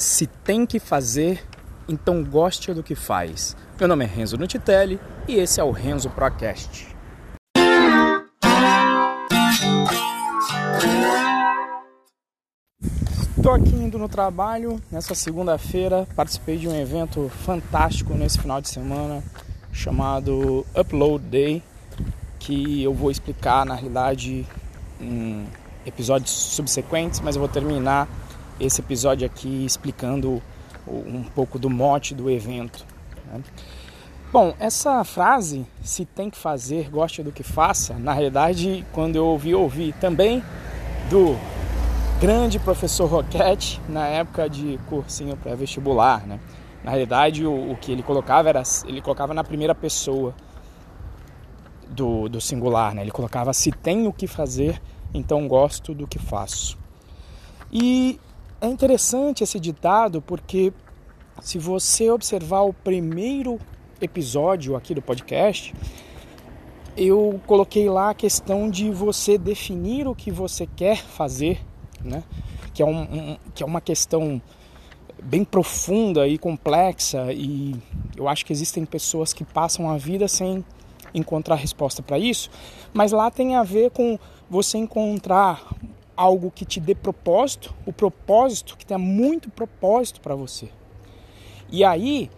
Se tem que fazer, então goste do que faz. Meu nome é Renzo Nutitelli e esse é o Renzo Procast. Estou aqui indo no trabalho nessa segunda-feira. Participei de um evento fantástico nesse final de semana chamado Upload Day, que eu vou explicar na realidade em episódios subsequentes, mas eu vou terminar esse episódio aqui explicando um pouco do mote do evento. Né? Bom, essa frase, se tem que fazer, goste do que faça, na realidade, quando eu ouvi, ouvi também do grande professor Roquette na época de cursinho pré-vestibular, né? Na realidade, o, o, que ele colocava era ele colocava na primeira pessoa do, do singular, né? Ele colocava se tem o que fazer, então gosto do que faço. E é interessante esse ditado porque se você observar o primeiro episódio aqui do podcast, eu coloquei lá a questão de você definir o que você quer fazer, né? Que é, um, um, que é uma questão bem profunda e complexa e eu acho que existem pessoas que passam a vida sem encontrar resposta para isso, mas lá tem a ver com você encontrar algo que te dê propósito, o propósito que tenha muito propósito para você. E aí,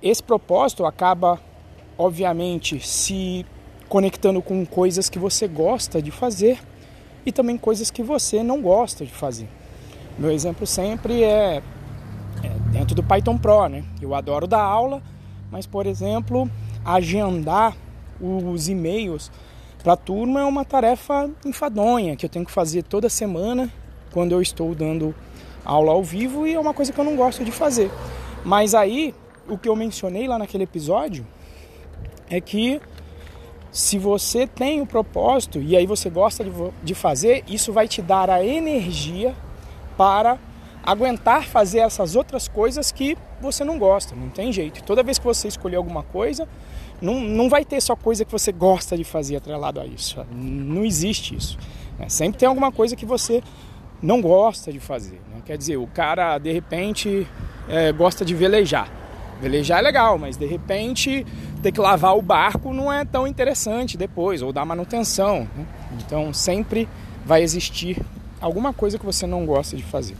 esse propósito acaba, obviamente, se conectando com coisas que você gosta de fazer e também coisas que você não gosta de fazer. Meu exemplo sempre é, é dentro do Python Pro, né? Eu adoro dar aula, mas, por exemplo, agendar os e-mails para a turma é uma tarefa enfadonha que eu tenho que fazer toda semana quando eu estou dando aula ao vivo e é uma coisa que eu não gosto de fazer. Mas aí, o que eu mencionei lá naquele episódio é que se você tem o propósito e aí você gosta de, de fazer, isso vai te dar a energia para aguentar fazer essas outras coisas que você não gosta, não tem jeito. Toda vez que você escolher alguma coisa, não, não vai ter só coisa que você gosta de fazer atrelado a isso. Não existe isso. Né? Sempre tem alguma coisa que você não gosta de fazer. Né? Quer dizer, o cara de repente é, gosta de velejar. Velejar é legal, mas de repente ter que lavar o barco não é tão interessante depois, ou dar manutenção. Né? Então sempre vai existir alguma coisa que você não gosta de fazer.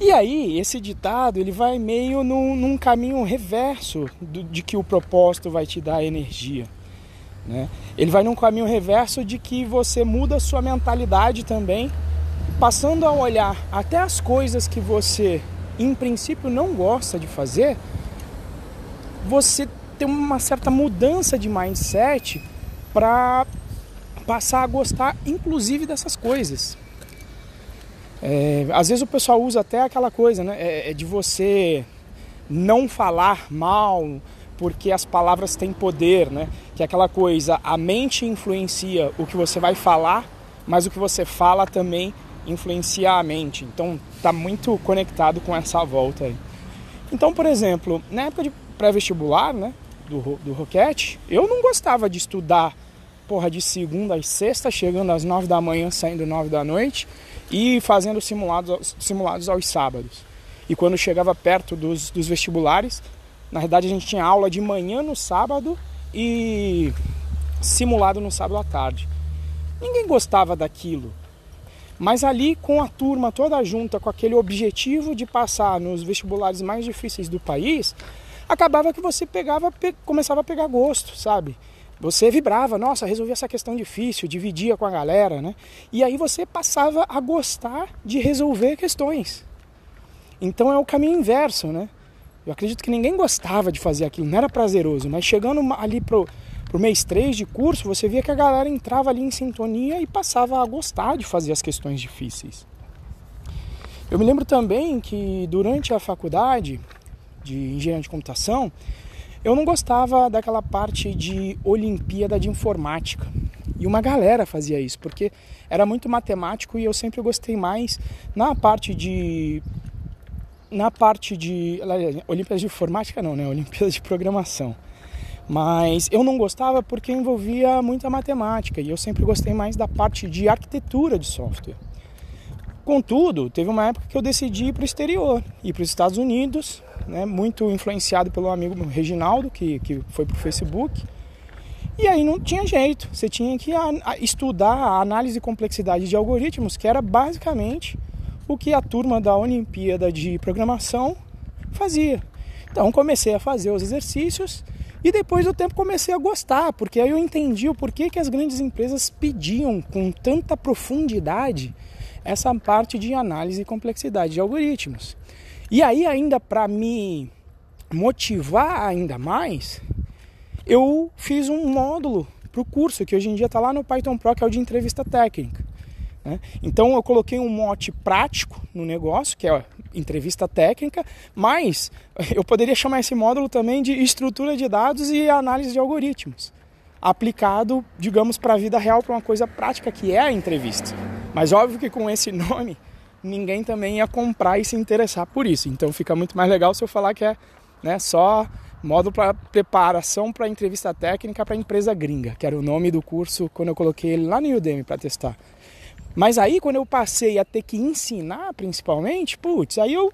E aí, esse ditado ele vai meio num, num caminho reverso do, de que o propósito vai te dar energia. Né? Ele vai num caminho reverso de que você muda sua mentalidade também, passando a olhar até as coisas que você, em princípio, não gosta de fazer, você tem uma certa mudança de mindset para passar a gostar, inclusive, dessas coisas. É, às vezes o pessoal usa até aquela coisa, né? É, é, de você não falar mal, porque as palavras têm poder, né? Que é aquela coisa, a mente influencia o que você vai falar, mas o que você fala também influencia a mente. Então tá muito conectado com essa volta aí. Então, por exemplo, na época de pré-vestibular, né? Do, do Roquete, eu não gostava de estudar porra de segunda às sexta, chegando às nove da manhã, saindo nove da noite e fazendo simulados, simulados aos sábados. E quando chegava perto dos, dos vestibulares, na verdade a gente tinha aula de manhã no sábado e simulado no sábado à tarde. Ninguém gostava daquilo. Mas ali com a turma toda junta, com aquele objetivo de passar nos vestibulares mais difíceis do país, acabava que você pegava, começava a pegar gosto, sabe? Você vibrava, nossa, resolvi essa questão difícil, dividia com a galera, né? E aí você passava a gostar de resolver questões. Então é o caminho inverso, né? Eu acredito que ninguém gostava de fazer aquilo, não era prazeroso, mas chegando ali pro, pro mês 3 de curso, você via que a galera entrava ali em sintonia e passava a gostar de fazer as questões difíceis. Eu me lembro também que durante a faculdade de engenharia de computação, eu não gostava daquela parte de Olimpíada de Informática. E uma galera fazia isso, porque era muito matemático e eu sempre gostei mais na parte de. Na parte de. Olimpíada de Informática não, né? Olimpíada de Programação. Mas eu não gostava porque envolvia muita matemática e eu sempre gostei mais da parte de arquitetura de software. Contudo, teve uma época que eu decidi ir para o exterior, ir para os Estados Unidos, né, muito influenciado pelo amigo Reginaldo, que, que foi para o Facebook. E aí não tinha jeito, você tinha que estudar a análise e complexidade de algoritmos, que era basicamente o que a turma da Olimpíada de Programação fazia. Então comecei a fazer os exercícios e depois do tempo comecei a gostar, porque aí eu entendi o porquê que as grandes empresas pediam com tanta profundidade essa parte de análise e complexidade de algoritmos. E aí ainda para me motivar ainda mais, eu fiz um módulo para o curso, que hoje em dia está lá no Python Pro, que é o de entrevista técnica. Né? Então eu coloquei um mote prático no negócio, que é entrevista técnica, mas eu poderia chamar esse módulo também de estrutura de dados e análise de algoritmos, aplicado, digamos, para a vida real, para uma coisa prática que é a entrevista. Mas óbvio que com esse nome ninguém também ia comprar e se interessar por isso. Então fica muito mais legal se eu falar que é né, só módulo para preparação para entrevista técnica para empresa gringa, que era o nome do curso quando eu coloquei ele lá no Udemy para testar. Mas aí quando eu passei a ter que ensinar principalmente, putz, aí eu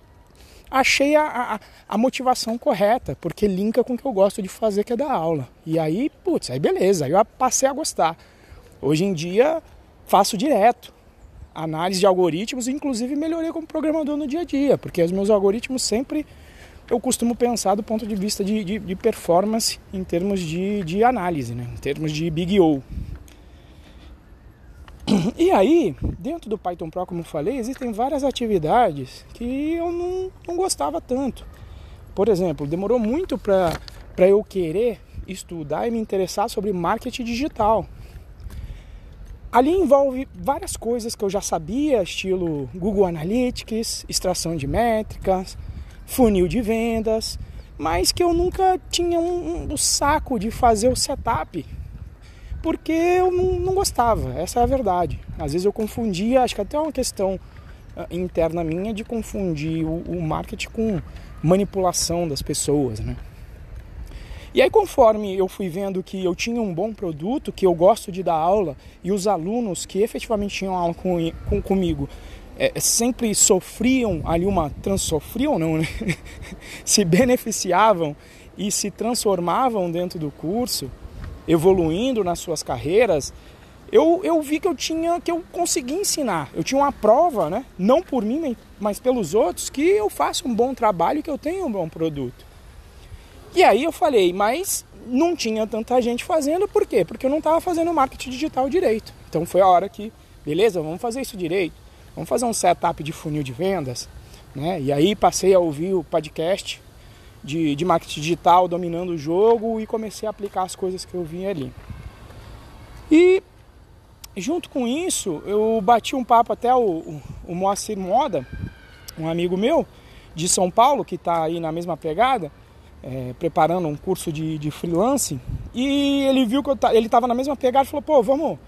achei a, a, a, motivação correta, porque linka com o que eu gosto de fazer, que é dar aula. E aí, putz, aí beleza, aí eu passei a gostar. Hoje em dia faço direto análise de algoritmos, inclusive melhorei como programador no dia a dia, porque os meus algoritmos sempre eu costumo pensar do ponto de vista de, de, de performance em termos de, de análise, né? em termos de Big O. E aí, dentro do Python Pro, como eu falei, existem várias atividades que eu não, não gostava tanto. Por exemplo, demorou muito para eu querer estudar e me interessar sobre marketing digital. Ali envolve várias coisas que eu já sabia, estilo Google Analytics, extração de métricas, funil de vendas, mas que eu nunca tinha um, um saco de fazer o setup, porque eu não, não, gostava, essa é a verdade. Às vezes eu confundia, acho que até é uma questão uh, interna minha de confundir o, o marketing com manipulação das pessoas, né? E aí, conforme eu fui vendo que eu tinha um bom produto, que eu gosto de dar aula, e os alunos que efetivamente tinham aula com, com, comigo é, sempre sofriam ali uma. Trans, sofriam não, né? se beneficiavam e se transformavam dentro do curso, evoluindo nas suas carreiras, eu, eu vi que eu tinha, que eu consegui ensinar. Eu tinha uma prova, né? Não por mim, mas pelos outros, que eu faço um bom trabalho que eu tenho um bom produto. E aí eu falei, mas não tinha tanta gente fazendo, por quê? Porque eu não estava fazendo marketing digital direito. Então foi a hora que, beleza, vamos fazer isso direito. Vamos fazer um setup de funil de vendas. Né? E aí passei a ouvir o podcast de, de marketing digital dominando o jogo e comecei a aplicar as coisas que eu vi ali. E junto com isso, eu bati um papo até o, o, o Moacir Moda, um amigo meu de São Paulo, que está aí na mesma pegada, é, preparando um curso de, de freelance e ele viu que eu, ele estava na mesma pegada e falou: pô, vamos,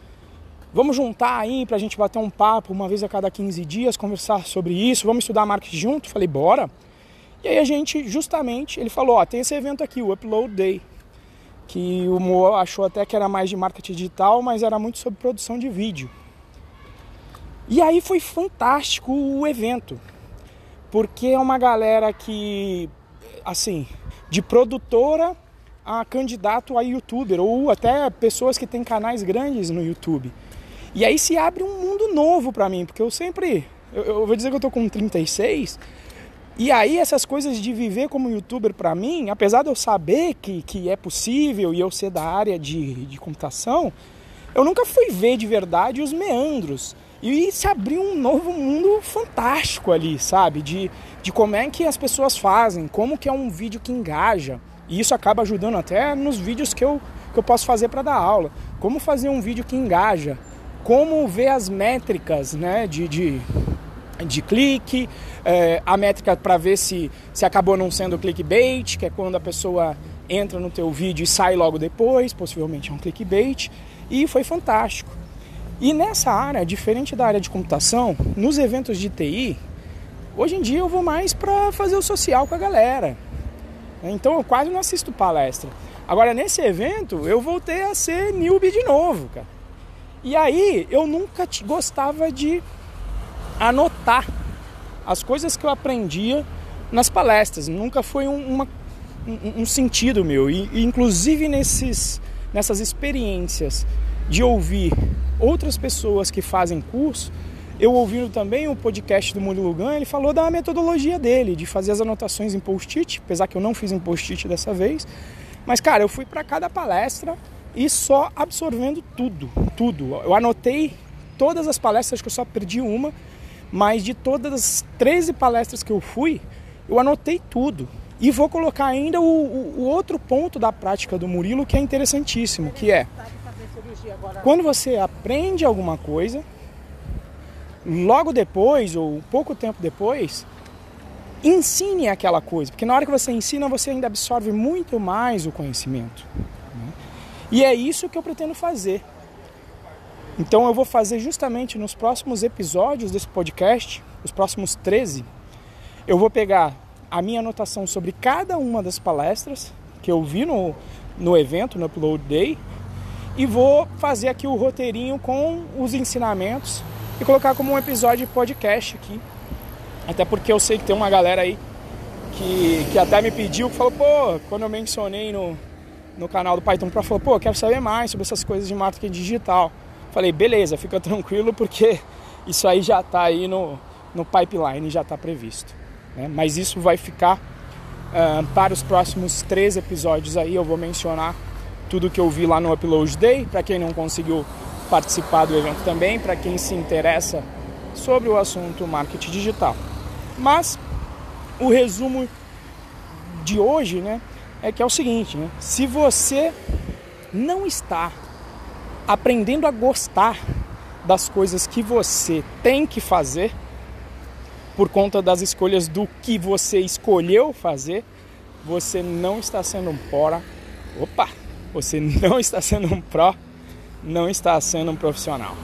vamos juntar aí para a gente bater um papo uma vez a cada 15 dias, conversar sobre isso, vamos estudar marketing junto? Falei: bora. E aí a gente, justamente, ele falou: ó, tem esse evento aqui, o Upload Day, que o Mo achou até que era mais de marketing digital, mas era muito sobre produção de vídeo. E aí foi fantástico o evento, porque é uma galera que, assim, de produtora a candidato a youtuber ou até pessoas que têm canais grandes no YouTube. E aí se abre um mundo novo para mim, porque eu sempre, eu, eu, vou dizer que eu tô com 36, e aí essas coisas de viver como youtuber para mim, apesar de eu saber que, que é possível e eu ser da área de, de computação, eu nunca fui ver de verdade os meandros. E se abriu um novo mundo fantástico ali, sabe? De, de como é que as pessoas fazem, como que é um vídeo que engaja. E isso acaba ajudando até nos vídeos que eu, que eu posso fazer para dar aula. Como fazer um vídeo que engaja. Como ver as métricas né, de, de, de clique, é, a métrica para ver se, se acabou não sendo clickbait, que é quando a pessoa entra no teu vídeo e sai logo depois, possivelmente é um clickbait. E foi fantástico. E nessa área, diferente da área de computação, nos eventos de TI, hoje em dia eu vou mais para fazer o social com a galera. Então eu quase não assisto palestra. Agora nesse evento eu voltei a ser newbie de novo, cara. E aí eu nunca gostava de anotar as coisas que eu aprendia nas palestras. Nunca foi um, uma, um, um sentido meu. E, e, inclusive nesses, nessas experiências de ouvir outras pessoas que fazem curso, eu ouvindo também o podcast do Murilo Gun, ele falou da metodologia dele, de fazer as anotações em post-it, apesar que eu não fiz em post-it dessa vez. Mas, cara, eu fui para cada palestra e só absorvendo tudo, tudo. Eu anotei todas as palestras, que eu só perdi uma, mas de todas as 13 palestras que eu fui, eu anotei tudo. E vou colocar ainda o, o, o outro ponto da prática do Murilo que é interessantíssimo, que é quando você aprende alguma coisa, logo depois ou pouco tempo depois, ensine aquela coisa, porque na hora que você ensina, você ainda absorve muito mais o conhecimento. Né? E é isso que eu pretendo fazer. Então eu vou fazer justamente nos próximos episódios desse podcast, os próximos 13, eu vou pegar a minha anotação sobre cada uma das palestras que eu vi no, no evento, no Upload Day, e vou fazer aqui o roteirinho com os ensinamentos e colocar como um episódio de podcast aqui. Até porque eu sei que tem uma galera aí que, que até me pediu, que falou, pô, quando eu mencionei no, no canal do Python Pro, falou, pô, quero saber mais sobre essas coisas de marketing digital. Falei, beleza, fica tranquilo porque isso aí já está aí no, no pipeline, já está previsto. Né? Mas isso vai ficar uh, para os próximos três episódios aí, eu vou mencionar tudo que eu vi lá no Upload Day, para quem não conseguiu participar do evento também, para quem se interessa sobre o assunto marketing digital. Mas o resumo de hoje, né, é que é o seguinte, né? Se você não está aprendendo a gostar das coisas que você tem que fazer por conta das escolhas do que você escolheu fazer, você não está sendo um pró. Opa, você não está sendo um pró não está sendo um profissional.